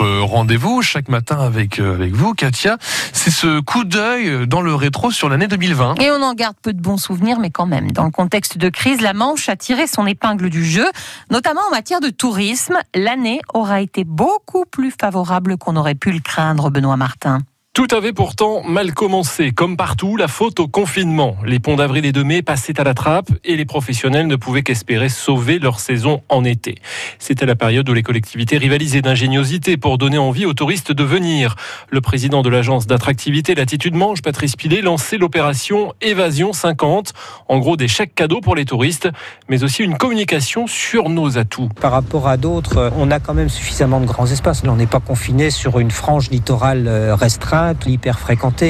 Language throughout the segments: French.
rendez-vous chaque matin avec, euh, avec vous, Katia. C'est ce coup d'œil dans le rétro sur l'année 2020. Et on en garde peu de bons souvenirs, mais quand même. Dans le contexte de crise, la Manche a tiré son épingle du jeu, notamment en matière de tourisme. L'année aura été beaucoup plus favorable qu'on aurait pu le craindre, Benoît Martin. Tout avait pourtant mal commencé. Comme partout, la faute au confinement. Les ponts d'avril et de mai passaient à la trappe et les professionnels ne pouvaient qu'espérer sauver leur saison en été. C'était la période où les collectivités rivalisaient d'ingéniosité pour donner envie aux touristes de venir. Le président de l'agence d'attractivité Latitude Manche, Patrice Pilet, lançait l'opération Évasion 50. En gros, des chèques cadeaux pour les touristes, mais aussi une communication sur nos atouts. Par rapport à d'autres, on a quand même suffisamment de grands espaces. On n'est pas confiné sur une frange littorale euh, hyper.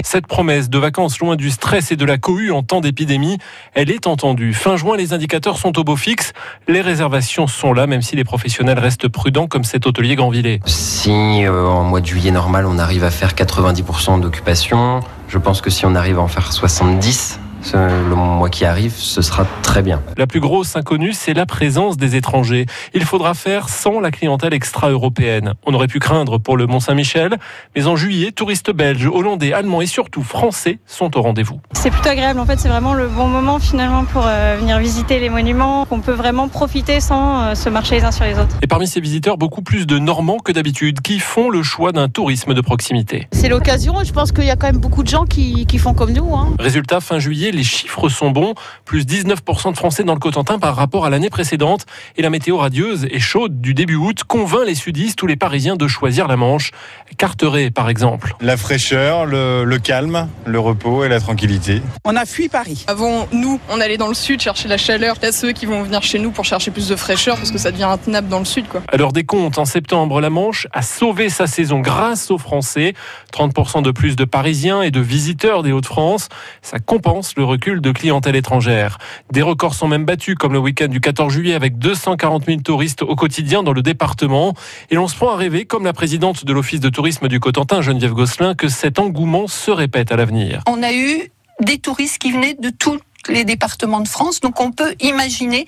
Cette promesse de vacances loin du stress et de la cohue en temps d'épidémie, elle est entendue. Fin juin, les indicateurs sont au beau fixe. Les réservations sont là, même si les professionnels restent prudents, comme cet hôtelier Grandvillet. Si euh, en mois de juillet normal, on arrive à faire 90% d'occupation, je pense que si on arrive à en faire 70%, le mois qui arrive, ce sera très bien. La plus grosse inconnue, c'est la présence des étrangers. Il faudra faire sans la clientèle extra-européenne. On aurait pu craindre pour le Mont-Saint-Michel, mais en juillet, touristes belges, hollandais, allemands et surtout français sont au rendez-vous. C'est plutôt agréable. En fait, c'est vraiment le bon moment finalement pour euh, venir visiter les monuments. On peut vraiment profiter sans euh, se marcher les uns sur les autres. Et parmi ces visiteurs, beaucoup plus de Normands que d'habitude, qui font le choix d'un tourisme de proximité. C'est l'occasion. Je pense qu'il y a quand même beaucoup de gens qui, qui font comme nous. Hein. Résultat, fin juillet, les chiffres sont bons. Plus 19% de Français dans le Cotentin par rapport à l'année précédente. Et la météo radieuse et chaude du début août convainc les sudistes ou les Parisiens de choisir la Manche. Carteret, par exemple. La fraîcheur, le, le calme, le repos et la tranquillité. On a fui Paris. Avant, nous, on allait dans le sud chercher la chaleur. Il y a ceux qui vont venir chez nous pour chercher plus de fraîcheur parce que ça devient intenable dans le sud. Quoi. Alors des comptes, en septembre, la Manche a sauvé sa saison grâce aux Français. 30% de plus de Parisiens et de visiteurs des Hauts-de-France. Ça compense le recul de clientèle étrangère. Des records sont même battus, comme le week-end du 14 juillet, avec 240 000 touristes au quotidien dans le département. Et l'on se prend à rêver, comme la présidente de l'Office de tourisme du Cotentin, Geneviève Gosselin, que cet engouement se répète à l'avenir. On a eu des touristes qui venaient de tous les départements de France, donc on peut imaginer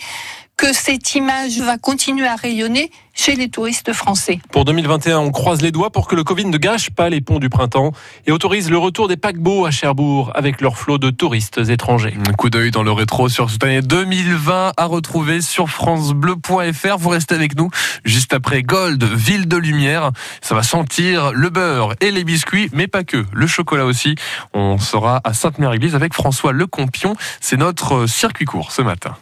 que cette image va continuer à rayonner chez les touristes français. Pour 2021, on croise les doigts pour que le Covid ne gâche pas les ponts du printemps et autorise le retour des paquebots à Cherbourg avec leur flot de touristes étrangers. Un coup d'œil dans le rétro sur cette année 2020 à retrouver sur francebleu.fr. Vous restez avec nous juste après Gold, Ville de Lumière. Ça va sentir le beurre et les biscuits, mais pas que, le chocolat aussi. On sera à Sainte-Mère-Église avec François Lecompion. C'est notre circuit court ce matin.